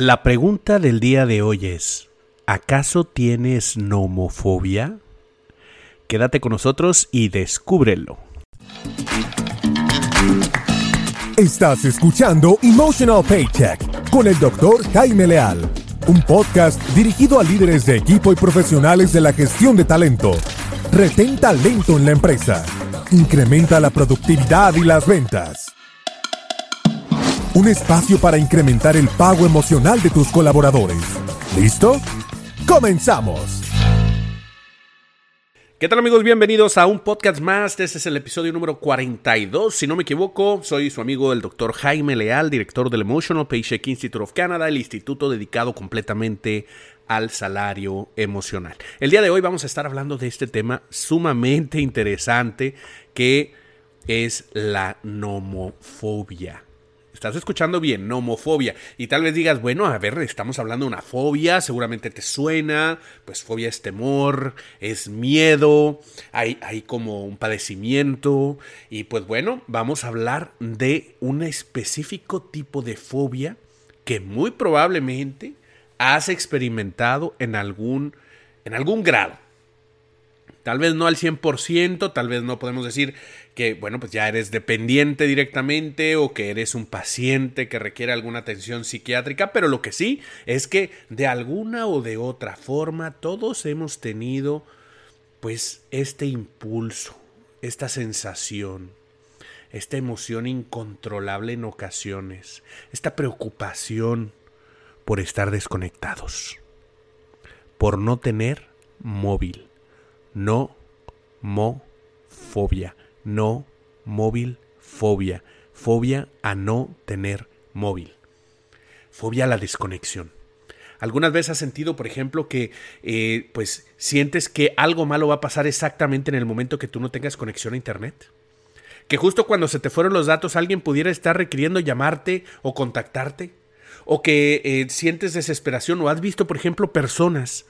La pregunta del día de hoy es, ¿acaso tienes nomofobia? Quédate con nosotros y descúbrelo. Estás escuchando Emotional Paycheck con el doctor Jaime Leal, un podcast dirigido a líderes de equipo y profesionales de la gestión de talento. Retén talento en la empresa. Incrementa la productividad y las ventas un espacio para incrementar el pago emocional de tus colaboradores. ¿Listo? ¡Comenzamos! ¿Qué tal amigos? Bienvenidos a un podcast más. Este es el episodio número 42. Si no me equivoco, soy su amigo el doctor Jaime Leal, director del Emotional Paycheck Institute of Canada, el instituto dedicado completamente al salario emocional. El día de hoy vamos a estar hablando de este tema sumamente interesante que es la nomofobia. Estás escuchando bien, nomofobia. Y tal vez digas, bueno, a ver, estamos hablando de una fobia, seguramente te suena, pues fobia es temor, es miedo, hay, hay como un padecimiento. Y pues bueno, vamos a hablar de un específico tipo de fobia que muy probablemente has experimentado en algún, en algún grado. Tal vez no al 100%, tal vez no podemos decir que, bueno, pues ya eres dependiente directamente o que eres un paciente que requiere alguna atención psiquiátrica, pero lo que sí es que de alguna o de otra forma todos hemos tenido pues este impulso, esta sensación, esta emoción incontrolable en ocasiones, esta preocupación por estar desconectados, por no tener móvil no mo fobia, no móvil fobia, fobia a no tener móvil, fobia a la desconexión. ¿Algunas veces has sentido, por ejemplo, que eh, pues sientes que algo malo va a pasar exactamente en el momento que tú no tengas conexión a Internet? Que justo cuando se te fueron los datos alguien pudiera estar requiriendo llamarte o contactarte? ¿O que eh, sientes desesperación? ¿O has visto, por ejemplo, personas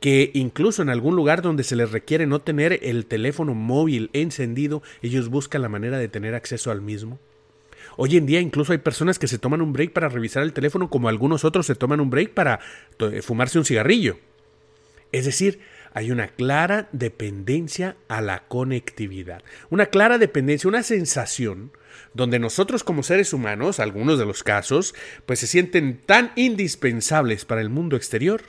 que incluso en algún lugar donde se les requiere no tener el teléfono móvil encendido, ellos buscan la manera de tener acceso al mismo. Hoy en día incluso hay personas que se toman un break para revisar el teléfono como algunos otros se toman un break para fumarse un cigarrillo. Es decir, hay una clara dependencia a la conectividad, una clara dependencia, una sensación donde nosotros como seres humanos, algunos de los casos, pues se sienten tan indispensables para el mundo exterior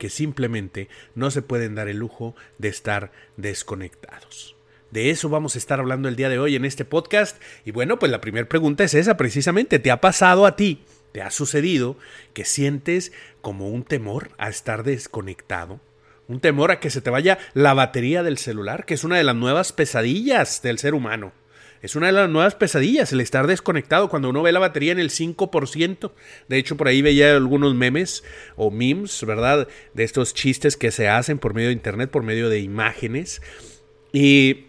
que simplemente no se pueden dar el lujo de estar desconectados. De eso vamos a estar hablando el día de hoy en este podcast. Y bueno, pues la primera pregunta es esa precisamente. ¿Te ha pasado a ti? ¿Te ha sucedido que sientes como un temor a estar desconectado? Un temor a que se te vaya la batería del celular, que es una de las nuevas pesadillas del ser humano. Es una de las nuevas pesadillas el estar desconectado cuando uno ve la batería en el 5%. De hecho, por ahí veía algunos memes o memes, ¿verdad? De estos chistes que se hacen por medio de internet, por medio de imágenes. Y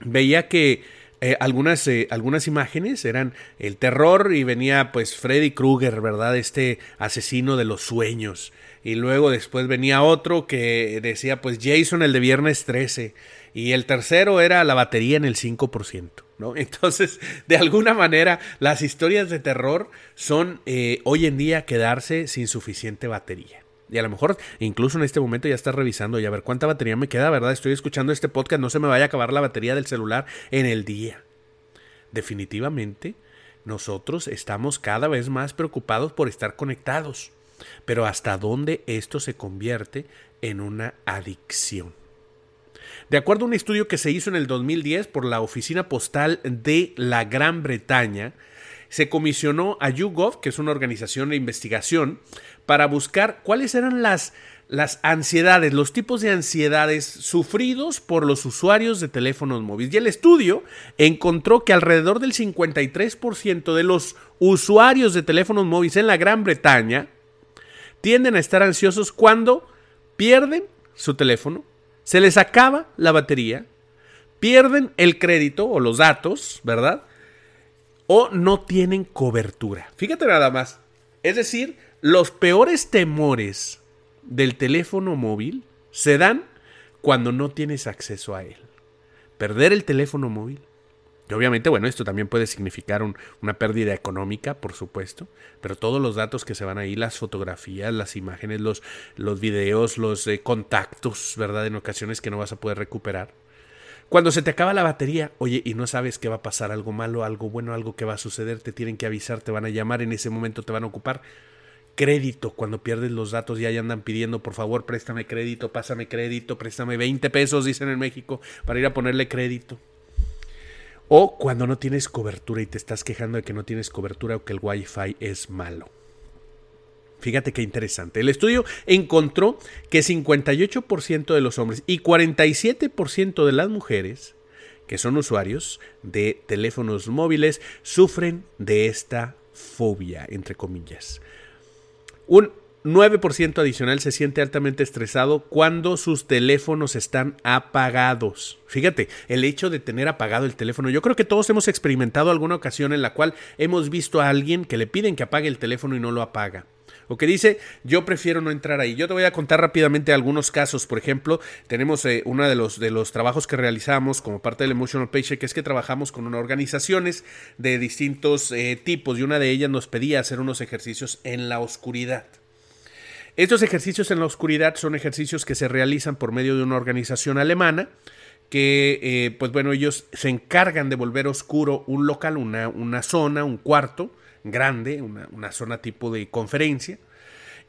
veía que eh, algunas, eh, algunas imágenes eran el terror y venía pues Freddy Krueger, ¿verdad? Este asesino de los sueños. Y luego después venía otro que decía pues Jason el de viernes 13 y el tercero era la batería en el 5%. ¿no? Entonces, de alguna manera, las historias de terror son eh, hoy en día quedarse sin suficiente batería. Y a lo mejor incluso en este momento ya estás revisando y a ver cuánta batería me queda, ¿verdad? Estoy escuchando este podcast, no se me vaya a acabar la batería del celular en el día. Definitivamente, nosotros estamos cada vez más preocupados por estar conectados. Pero hasta dónde esto se convierte en una adicción. De acuerdo a un estudio que se hizo en el 2010 por la Oficina Postal de la Gran Bretaña, se comisionó a YouGov, que es una organización de investigación, para buscar cuáles eran las, las ansiedades, los tipos de ansiedades sufridos por los usuarios de teléfonos móviles. Y el estudio encontró que alrededor del 53% de los usuarios de teléfonos móviles en la Gran Bretaña tienden a estar ansiosos cuando pierden su teléfono se les acaba la batería, pierden el crédito o los datos, ¿verdad? O no tienen cobertura. Fíjate nada más. Es decir, los peores temores del teléfono móvil se dan cuando no tienes acceso a él. Perder el teléfono móvil, Y obviamente, bueno, esto también puede significar una pérdida económica, por supuesto, pero todos los datos que se van ahí, las fotografías, las imágenes, los, los videos, los eh, contactos, ¿verdad? En ocasiones que no vas a poder recuperar. Cuando se te acaba la batería, oye, y no sabes qué va a pasar, algo malo, algo bueno, algo que va a suceder, te tienen que avisar, te van a llamar, en ese momento te van a ocupar. Crédito, cuando pierdes los datos ya andan pidiendo, por favor, préstame crédito, pásame crédito, préstame 20 pesos, dicen en México, para ir a ponerle crédito. O cuando no tienes cobertura y te estás quejando de que no tienes cobertura o que el Wi-Fi es malo. Fíjate qué interesante. El estudio encontró que 58% de los hombres y 47% de las mujeres que son usuarios de teléfonos móviles sufren de esta fobia, entre comillas. Un 9% adicional se siente altamente estresado cuando sus teléfonos están apagados. Fíjate, el hecho de tener apagado el teléfono, yo creo que todos hemos experimentado alguna ocasión en la cual hemos visto a alguien que le piden que apague el teléfono y no lo apaga o que dice yo prefiero no entrar ahí. Yo te voy a contar rápidamente algunos casos. Por ejemplo, tenemos eh, uno de los, de los trabajos que realizamos como parte del Emotional Paycheck, que es que trabajamos con organizaciones de distintos eh, tipos y una de ellas nos pedía hacer unos ejercicios en la oscuridad. Estos ejercicios en la oscuridad son ejercicios que se realizan por medio de una organización alemana que, eh, pues bueno, ellos se encargan de volver oscuro un local, una, una zona, un cuarto, grande, una, zona tipo de conferencia,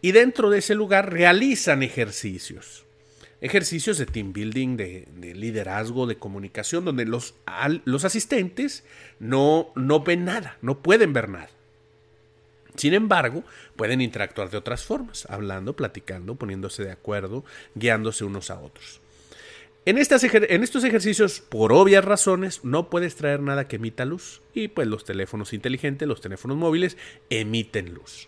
y dentro de ese lugar realizan ejercicios. Ejercicios de team building, de, liderazgo, de comunicación, donde los, los asistentes no, no ven nada, no pueden ver nada. Sin embargo, pueden interactuar de otras formas, hablando, platicando, poniéndose de acuerdo, guiándose unos a otros. En, en, estos ejercicios, por obvias razones, no puedes traer nada que emita luz. Y pues los teléfonos inteligentes, los teléfonos móviles, emiten luz.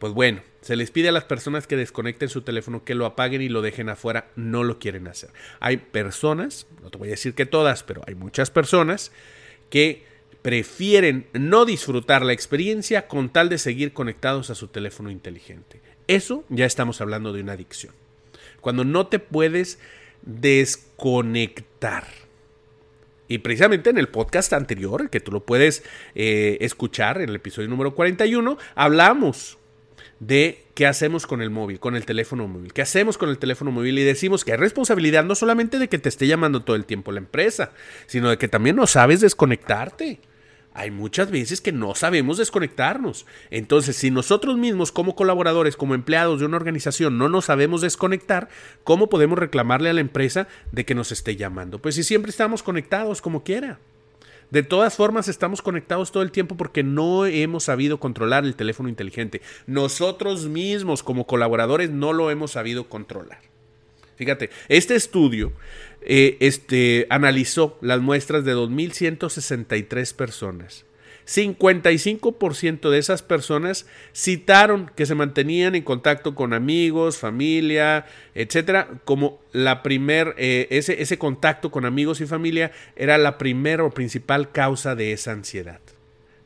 Pues bueno, se les pide a las personas que desconecten su teléfono, que lo apaguen y lo dejen afuera. No lo quieren hacer. Hay personas, no te voy a decir que todas, pero hay muchas personas que prefieren no disfrutar la experiencia con tal de seguir conectados a su teléfono inteligente. Eso ya estamos hablando de una adicción. Cuando no te puedes desconectar. Y precisamente en el podcast anterior, que tú lo puedes eh, escuchar en el episodio número 41, hablamos de qué hacemos con el móvil, con el teléfono móvil, qué hacemos con el teléfono móvil y decimos que hay responsabilidad no solamente de que te esté llamando todo el tiempo la empresa, sino de que también no sabes desconectarte hay muchas veces que no sabemos desconectarnos. Entonces, si nosotros mismos como colaboradores, como empleados de una organización, no nos sabemos desconectar, ¿cómo podemos reclamarle a la empresa de que nos esté llamando? Pues si siempre estamos conectados como quiera. De todas formas, estamos conectados todo el tiempo porque no hemos sabido controlar el teléfono inteligente. Nosotros mismos como colaboradores no lo hemos sabido controlar. Fíjate, este estudio eh, este, analizó las muestras de 2.163 personas. 55% de esas personas citaron que se mantenían en contacto con amigos, familia, etcétera, como la primer, eh, ese, ese contacto con amigos y familia era la primera o principal causa de esa ansiedad.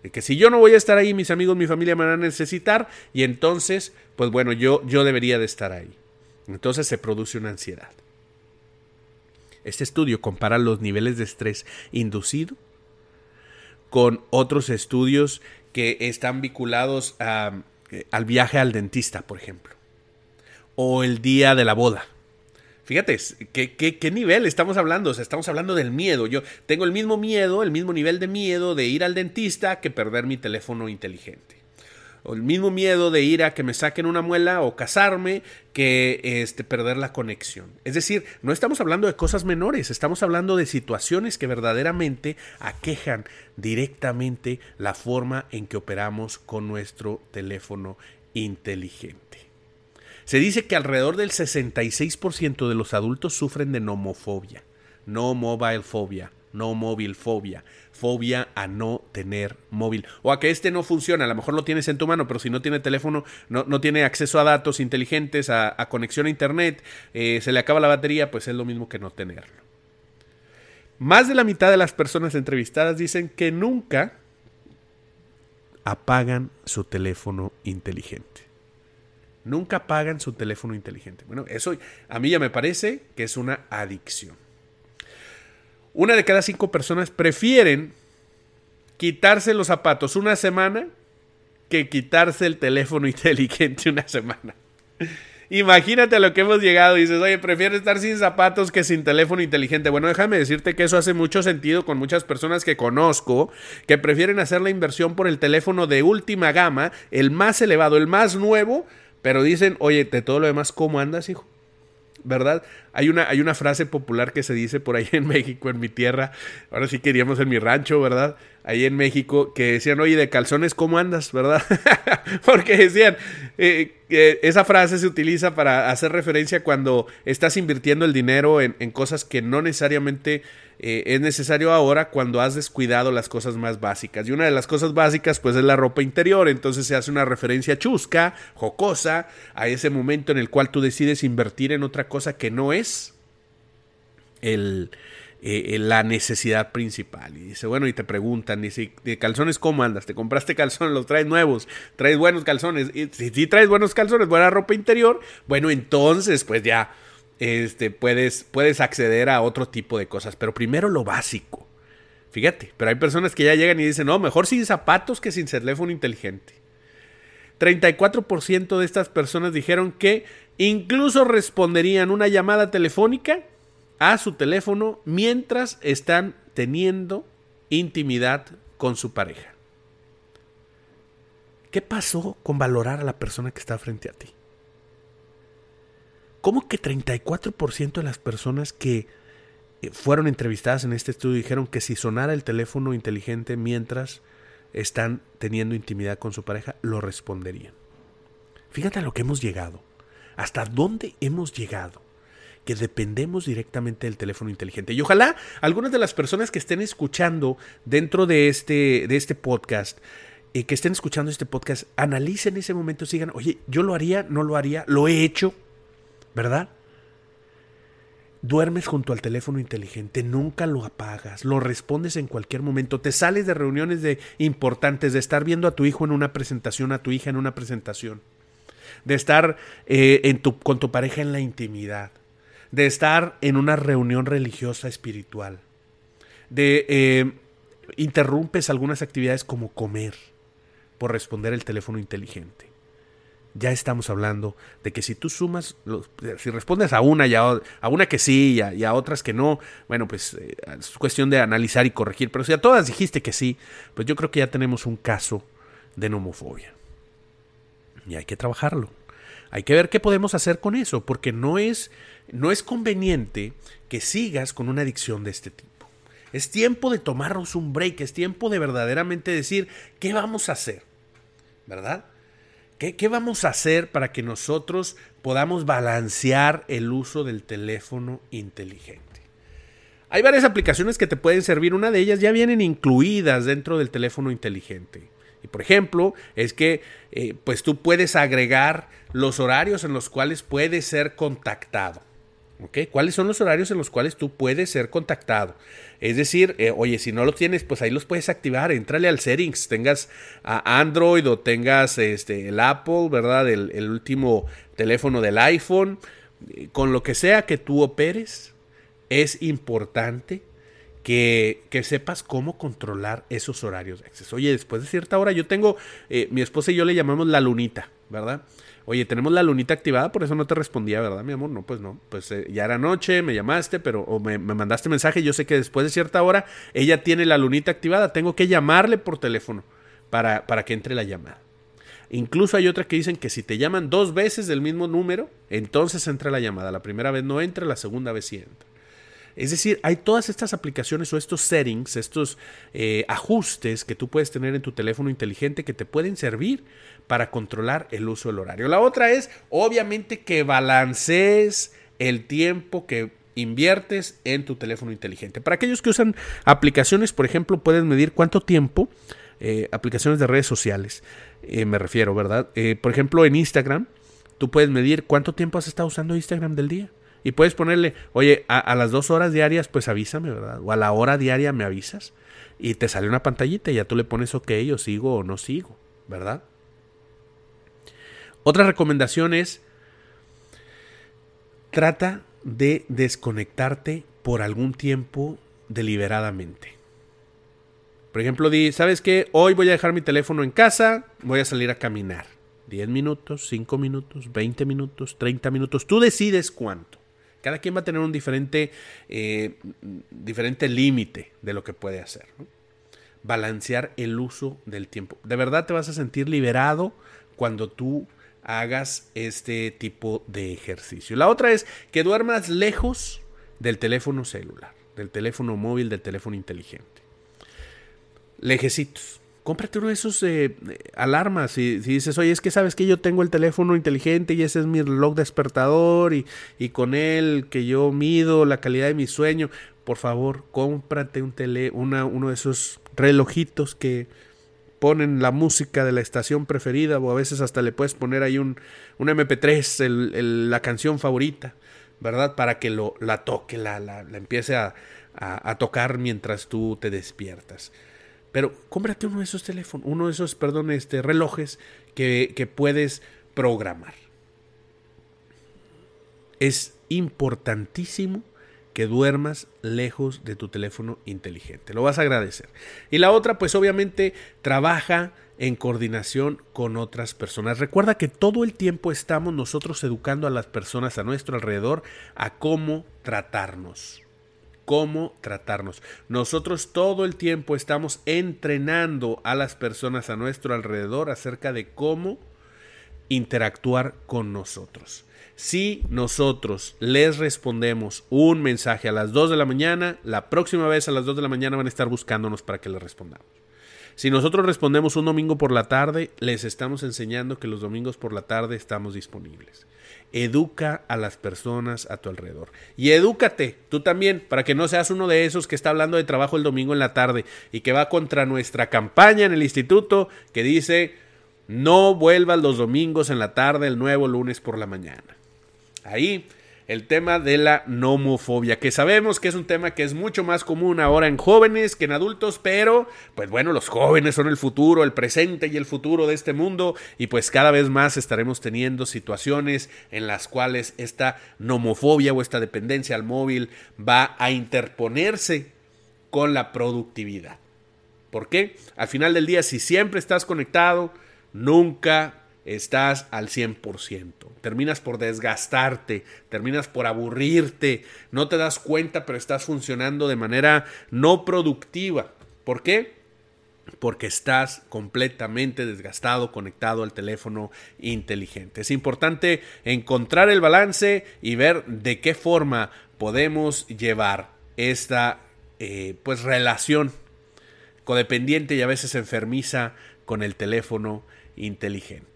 De que si yo no voy a estar ahí, mis amigos, mi familia me van a necesitar y entonces, pues bueno, yo, yo debería de estar ahí. Entonces se produce una ansiedad. Este estudio compara los niveles de estrés inducido con otros estudios que están vinculados eh, al viaje al dentista, por ejemplo, o el día de la boda. Fíjate, ¿qué, qué, nivel estamos hablando? O sea, estamos hablando del miedo. Yo tengo el mismo miedo, el mismo nivel de miedo de ir al dentista que perder mi teléfono inteligente o el mismo miedo de ir a que me saquen una muela o casarme que este, perder la conexión. Es decir, no estamos hablando de cosas menores, estamos hablando de situaciones que verdaderamente aquejan directamente la forma en que operamos con nuestro teléfono inteligente. Se dice que alrededor del 66% de los adultos sufren de nomofobia, no mobile fobia, no móvil fobia fobia a no tener móvil o a que este no funciona. A lo mejor lo tienes en tu mano, pero si no tiene teléfono, no, tiene acceso a datos inteligentes, a, conexión a internet, eh, se le acaba la batería, pues es lo mismo que no tenerlo. Más de la mitad de las personas entrevistadas dicen que nunca apagan su teléfono inteligente. Nunca apagan su teléfono inteligente. Bueno, eso a mí ya me parece que es una adicción. Una de cada cinco personas prefieren quitarse los zapatos una semana que quitarse el teléfono inteligente una semana. Imagínate a lo que hemos llegado. Dices, oye, prefiero estar sin zapatos que sin teléfono inteligente. Bueno, déjame decirte que eso hace mucho sentido con muchas personas que conozco que prefieren hacer la inversión por el teléfono de última gama, el más elevado, el más nuevo, pero dicen, oye, de todo lo demás, ¿cómo andas, hijo? ¿Verdad? Hay una, hay una frase popular que se dice por ahí en México, en mi tierra, ahora sí queríamos en mi rancho, ¿verdad? Ahí en México, que decían, oye, de calzones, ¿cómo andas, verdad? Porque decían, eh, esa frase se utiliza para hacer referencia cuando estás invirtiendo el dinero en, en cosas que no necesariamente eh, es necesario ahora cuando has descuidado las cosas más básicas. Y una de las cosas básicas pues es la ropa interior, entonces se hace una referencia chusca, jocosa, a ese momento en el cual tú decides invertir en otra cosa que no es el, eh, la necesidad principal. Y dice, bueno, y te preguntan, dice, ¿de calzones cómo andas? ¿Te compraste calzones? ¿Los traes nuevos? ¿Traes buenos calzones? Y si, si traes buenos calzones, buena ropa interior, bueno, entonces pues ya este, puedes, puedes acceder a otro tipo de cosas. Pero primero lo básico. Fíjate, pero hay personas que ya llegan y dicen, no, mejor sin zapatos que sin teléfono inteligente. 34% de estas personas dijeron que incluso responderían una llamada telefónica a su teléfono mientras están teniendo intimidad con su pareja. ¿Qué pasó con valorar a la persona que está frente a ti? ¿Cómo que 34% de las personas que eh, fueron entrevistadas en este estudio dijeron que si sonara el teléfono inteligente mientras están teniendo intimidad con su pareja, lo responderían? Fíjate a lo que hemos llegado. ¿Hasta dónde hemos llegado? Que dependemos directamente del teléfono inteligente. Y ojalá algunas de las personas que estén escuchando dentro de este, de este podcast, y que estén escuchando este podcast, analicen ese momento, sigan, oye, yo lo haría, no lo haría, lo he hecho, ¿verdad? Duermes junto al teléfono inteligente, nunca lo apagas, lo respondes en cualquier momento, te sales de reuniones de importantes, de estar viendo a tu hijo en una presentación, a tu hija en una presentación, de estar eh, en tu, con tu pareja en la intimidad, de estar en una reunión religiosa espiritual, de eh, interrumpes algunas actividades como comer por responder el teléfono inteligente ya estamos hablando de que si tú sumas, si respondes a una, y a, una que sí y a, otras que no, bueno, pues eh, es cuestión de analizar y corregir. Pero si a todas dijiste que sí, pues yo creo que ya tenemos un caso de nomofobia. Y hay que trabajarlo. Hay que ver qué podemos hacer con eso, porque no es, no es conveniente que sigas con una adicción de este tipo. Es tiempo de tomarnos un break, es tiempo de verdaderamente decir, ¿qué vamos a hacer? ¿Verdad? ¿Qué, vamos a hacer para que nosotros podamos balancear el uso del teléfono inteligente? Hay varias aplicaciones que te pueden servir. Una de ellas ya vienen incluidas dentro del teléfono inteligente. Y por ejemplo, es que eh, pues tú puedes agregar los horarios en los cuales puedes ser contactado. ¿Cuáles son los horarios en los cuales tú puedes ser contactado? Es decir, eh, oye, si no lo tienes, pues ahí los puedes activar. Entrale al settings, tengas a Android o tengas este, el Apple, ¿verdad? El último teléfono del iPhone. Con lo que sea que tú operes, es importante que, sepas cómo controlar esos horarios de acceso. Oye, después de cierta hora, yo tengo, eh, mi esposa y yo le llamamos la lunita, ¿verdad? Oye, tenemos la lunita activada, por eso no te respondía, ¿verdad, mi amor? No, pues no. Pues eh, ya era noche, me llamaste, pero o me, mandaste mensaje. Yo sé que después de cierta hora ella tiene la lunita activada. Tengo que llamarle por teléfono para, para que entre la llamada. Incluso hay otras que dicen que si te llaman dos veces del mismo número, entonces entra la llamada. La primera vez no entra, la segunda vez sí entra. Es decir, hay todas estas aplicaciones o estos settings, estos eh, ajustes que tú puedes tener en tu teléfono inteligente que te pueden servir para controlar el uso del horario. La otra es, obviamente, que balancees el tiempo que inviertes en tu teléfono inteligente. Para aquellos que usan aplicaciones, por ejemplo, puedes medir cuánto tiempo, eh, aplicaciones de redes sociales, eh, me refiero, ¿verdad? por ejemplo, en Instagram, tú puedes medir cuánto tiempo has estado usando Instagram del día. Y puedes ponerle, oye, a, las dos horas diarias, pues avísame, ¿verdad? O a la hora diaria me avisas. Y te sale una pantallita y ya tú le pones ok, o sigo o no sigo, ¿verdad? Otra recomendación es, trata de desconectarte por algún tiempo deliberadamente. Por ejemplo, di, ¿sabes qué? Hoy voy a dejar mi teléfono en casa, voy a salir a caminar. 10 minutos, 5 minutos, 20 minutos, 30 minutos. Tú decides cuánto. Cada quien va a tener un diferente, eh, diferente límite de lo que puede hacer. Balancear el uso del tiempo. De verdad te vas a sentir liberado cuando tú hagas este tipo de ejercicio. La otra es que duermas lejos del teléfono celular, del teléfono móvil, del teléfono inteligente. Lejecitos cómprate uno de esos eh, alarmas. Y si dices, oye, es que sabes que yo tengo el teléfono inteligente y ese es mi reloj despertador y, y con él que yo mido la calidad de mi sueño, por favor, cómprate un tele, una, uno de esos relojitos que ponen la música de la estación preferida o a veces hasta le puedes poner ahí un, un MP3, el, la canción favorita, ¿verdad? Para que lo, la toque, la, la, la empiece a, a tocar mientras tú te despiertas. Pero cómprate uno de esos teléfonos, uno de esos, perdón, este, relojes que, que puedes programar. Es importantísimo que duermas lejos de tu teléfono inteligente. Lo vas a agradecer. Y la otra, pues obviamente, trabaja en coordinación con otras personas. Recuerda que todo el tiempo estamos nosotros educando a las personas a nuestro alrededor a cómo tratarnos cómo tratarnos. Nosotros todo el tiempo estamos entrenando a las personas a nuestro alrededor acerca de cómo interactuar con nosotros. Si nosotros les respondemos un mensaje a las 2 de la mañana, la próxima vez a las 2 de la mañana van a estar buscándonos para que les respondamos. Si nosotros respondemos un domingo por la tarde, les estamos enseñando que los domingos por la tarde estamos disponibles. Educa a las personas a tu alrededor. Y edúcate tú también, para que no seas uno de esos que está hablando de trabajo el domingo en la tarde y que va contra nuestra campaña en el instituto que dice, no vuelvas los domingos en la tarde, el nuevo lunes por la mañana. Ahí el tema de la nomofobia, que sabemos que es un tema que es mucho más común ahora en jóvenes que en adultos, pero pues bueno, los jóvenes son el futuro, el presente y el futuro de este mundo y pues cada vez más estaremos teniendo situaciones en las cuales esta nomofobia o esta dependencia al móvil va a interponerse con la productividad. ¿Por qué? Al final del día, si siempre estás conectado, nunca estás al 100%. Terminas por desgastarte, terminas por aburrirte, no te das cuenta, pero estás funcionando de manera no productiva. ¿Por qué? Porque estás completamente desgastado, conectado al teléfono inteligente. Es importante encontrar el balance y ver de qué forma podemos llevar esta eh, pues relación codependiente y a veces enfermiza con el teléfono inteligente.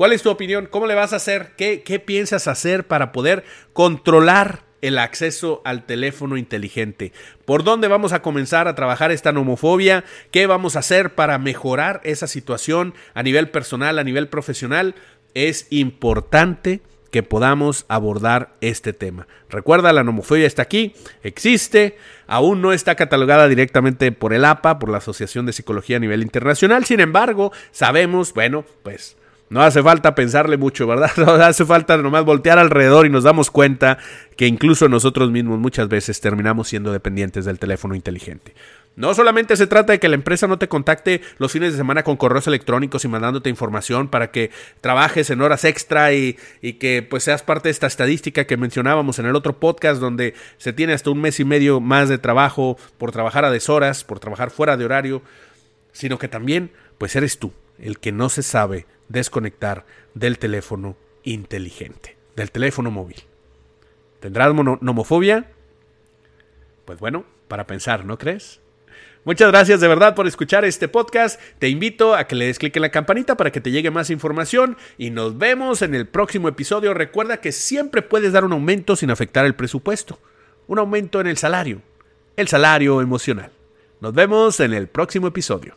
¿Cuál es tu opinión? ¿Cómo le vas a hacer? ¿Qué, qué piensas hacer para poder controlar el acceso al teléfono inteligente. ¿Por dónde vamos a comenzar a trabajar esta nomofobia? ¿Qué vamos a hacer para mejorar esa situación a nivel personal, a nivel profesional? Es importante que podamos abordar este tema. Recuerda, la nomofobia está aquí, existe, aún no está catalogada directamente por el APA, por la Asociación de Psicología a nivel internacional, sin embargo, sabemos, bueno, pues no hace falta pensarle mucho, ¿verdad? No hace falta nomás voltear alrededor y nos damos cuenta que incluso nosotros mismos muchas veces terminamos siendo dependientes del teléfono inteligente. No solamente se trata de que la empresa no te contacte los fines de semana con correos electrónicos y mandándote información para que trabajes en horas extra y, y, que pues seas parte de esta estadística que mencionábamos en el otro podcast donde se tiene hasta un mes y medio más de trabajo por trabajar a deshoras, por trabajar fuera de horario, sino que también pues eres tú el que no se sabe desconectar del teléfono inteligente, del teléfono móvil. ¿Tendrás nomofobia? Pues bueno, para pensar, ¿no crees? Muchas gracias de verdad por escuchar este podcast. Te invito a que le des clic en la campanita para que te llegue más información y nos vemos en el próximo episodio. Recuerda que siempre puedes dar un aumento sin afectar el presupuesto. Un aumento en el salario. El salario emocional. Nos vemos en el próximo episodio.